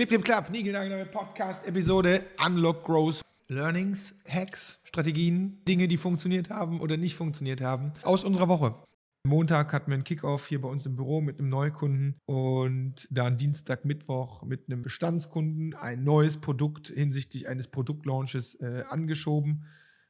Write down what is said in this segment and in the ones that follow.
Clip, Clip, Clap, nie neue Podcast-Episode Unlock Growth. Learnings, Hacks, Strategien, Dinge, die funktioniert haben oder nicht funktioniert haben aus unserer Woche. Montag hatten wir einen Kickoff hier bei uns im Büro mit einem Neukunden und dann Dienstag, Mittwoch mit einem Bestandskunden ein neues Produkt hinsichtlich eines Produktlaunches äh, angeschoben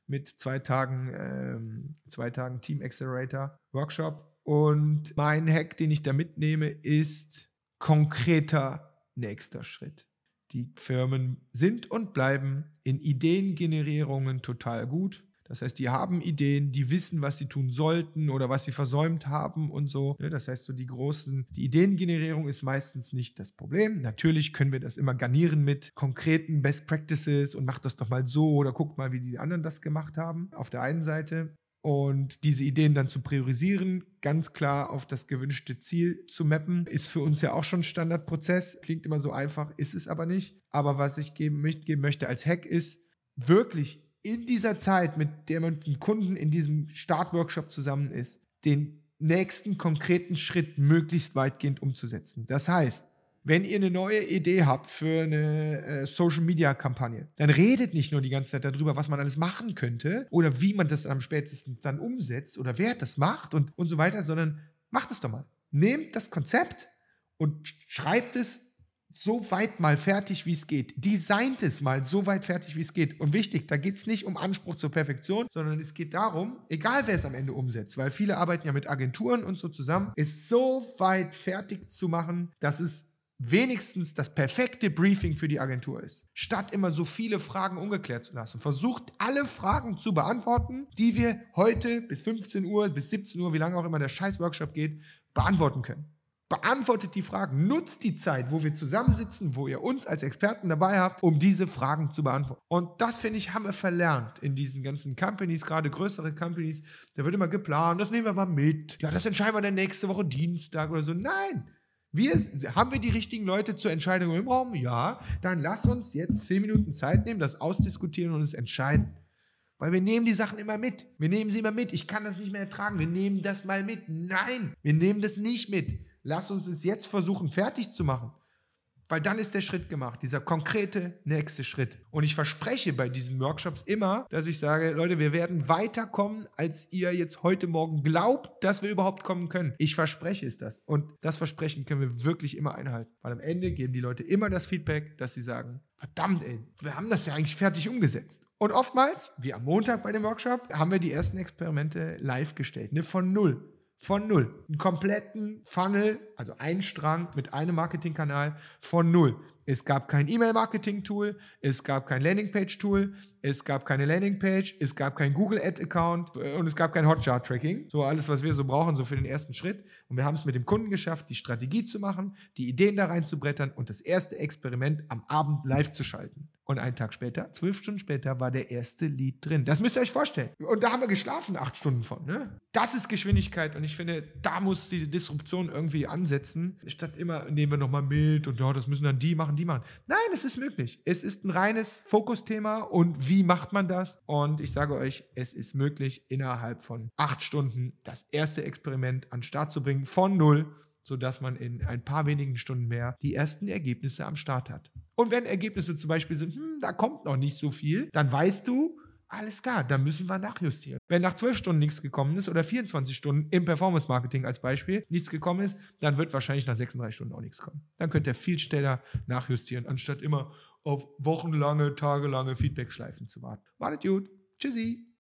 mit zwei Tagen, ähm, zwei Tagen Team Accelerator Workshop. Und mein Hack, den ich da mitnehme, ist konkreter nächster Schritt. Die Firmen sind und bleiben in Ideengenerierungen total gut. Das heißt, die haben Ideen, die wissen, was sie tun sollten oder was sie versäumt haben und so. Das heißt, so die großen, die Ideengenerierung ist meistens nicht das Problem. Natürlich können wir das immer garnieren mit konkreten Best Practices und macht das doch mal so oder guckt mal, wie die anderen das gemacht haben. Auf der einen Seite. Und diese Ideen dann zu priorisieren, ganz klar auf das gewünschte Ziel zu mappen, ist für uns ja auch schon Standardprozess. Klingt immer so einfach, ist es aber nicht. Aber was ich geben, mitgeben möchte als Hack ist, wirklich in dieser Zeit, mit der man mit dem Kunden in diesem Startworkshop zusammen ist, den nächsten konkreten Schritt möglichst weitgehend umzusetzen. Das heißt, wenn ihr eine neue Idee habt für eine äh, Social Media Kampagne, dann redet nicht nur die ganze Zeit darüber, was man alles machen könnte oder wie man das am spätesten dann umsetzt oder wer das macht und, und so weiter, sondern macht es doch mal. Nehmt das Konzept und schreibt es so weit mal fertig, wie es geht. Designt es mal so weit fertig, wie es geht. Und wichtig, da geht es nicht um Anspruch zur Perfektion, sondern es geht darum, egal wer es am Ende umsetzt, weil viele arbeiten ja mit Agenturen und so zusammen, es so weit fertig zu machen, dass es wenigstens das perfekte Briefing für die Agentur ist. Statt immer so viele Fragen ungeklärt zu lassen. Versucht alle Fragen zu beantworten, die wir heute bis 15 Uhr, bis 17 Uhr, wie lange auch immer der Scheiß-Workshop geht, beantworten können. Beantwortet die Fragen, nutzt die Zeit, wo wir zusammensitzen, wo ihr uns als Experten dabei habt, um diese Fragen zu beantworten. Und das, finde ich, haben wir verlernt in diesen ganzen Companies, gerade größere Companies. Da wird immer geplant, das nehmen wir mal mit. Ja, das entscheiden wir dann nächste Woche Dienstag oder so. Nein, wir, haben wir die richtigen Leute zur Entscheidung im Raum? Ja. Dann lass uns jetzt zehn Minuten Zeit nehmen, das ausdiskutieren und es entscheiden. Weil wir nehmen die Sachen immer mit. Wir nehmen sie immer mit. Ich kann das nicht mehr ertragen. Wir nehmen das mal mit. Nein, wir nehmen das nicht mit. Lass uns es jetzt versuchen, fertig zu machen. Weil dann ist der Schritt gemacht, dieser konkrete nächste Schritt. Und ich verspreche bei diesen Workshops immer, dass ich sage, Leute, wir werden weiterkommen, als ihr jetzt heute Morgen glaubt, dass wir überhaupt kommen können. Ich verspreche es das. Und das Versprechen können wir wirklich immer einhalten. Weil am Ende geben die Leute immer das Feedback, dass sie sagen, verdammt, ey, wir haben das ja eigentlich fertig umgesetzt. Und oftmals, wie am Montag bei dem Workshop, haben wir die ersten Experimente live gestellt, ne, von null von null. Einen kompletten Funnel, also einen Strang mit einem Marketingkanal von null. Es gab kein E-Mail-Marketing-Tool, es gab kein Landingpage-Tool, es gab keine Landingpage, es gab kein Google-Ad-Account und es gab kein Hotjar-Tracking. So alles, was wir so brauchen, so für den ersten Schritt. Und wir haben es mit dem Kunden geschafft, die Strategie zu machen, die Ideen da reinzubrettern und das erste Experiment am Abend live zu schalten. Und einen Tag später, zwölf Stunden später, war der erste Lied drin. Das müsst ihr euch vorstellen. Und da haben wir geschlafen, acht Stunden von. Ne? Das ist Geschwindigkeit. Und ich finde, da muss die Disruption irgendwie ansetzen. Statt immer, nehmen wir nochmal mit und ja, das müssen dann die machen, die machen. Nein, es ist möglich. Es ist ein reines Fokusthema. Und wie macht man das? Und ich sage euch, es ist möglich, innerhalb von acht Stunden das erste Experiment an den Start zu bringen, von null sodass man in ein paar wenigen Stunden mehr die ersten Ergebnisse am Start hat. Und wenn Ergebnisse zum Beispiel sind, hm, da kommt noch nicht so viel, dann weißt du, alles klar, dann müssen wir nachjustieren. Wenn nach 12 Stunden nichts gekommen ist oder 24 Stunden im Performance Marketing als Beispiel nichts gekommen ist, dann wird wahrscheinlich nach 36 Stunden auch nichts kommen. Dann könnt ihr viel schneller nachjustieren, anstatt immer auf wochenlange, tagelange Feedback-Schleifen zu warten. Wartet gut. Tschüssi.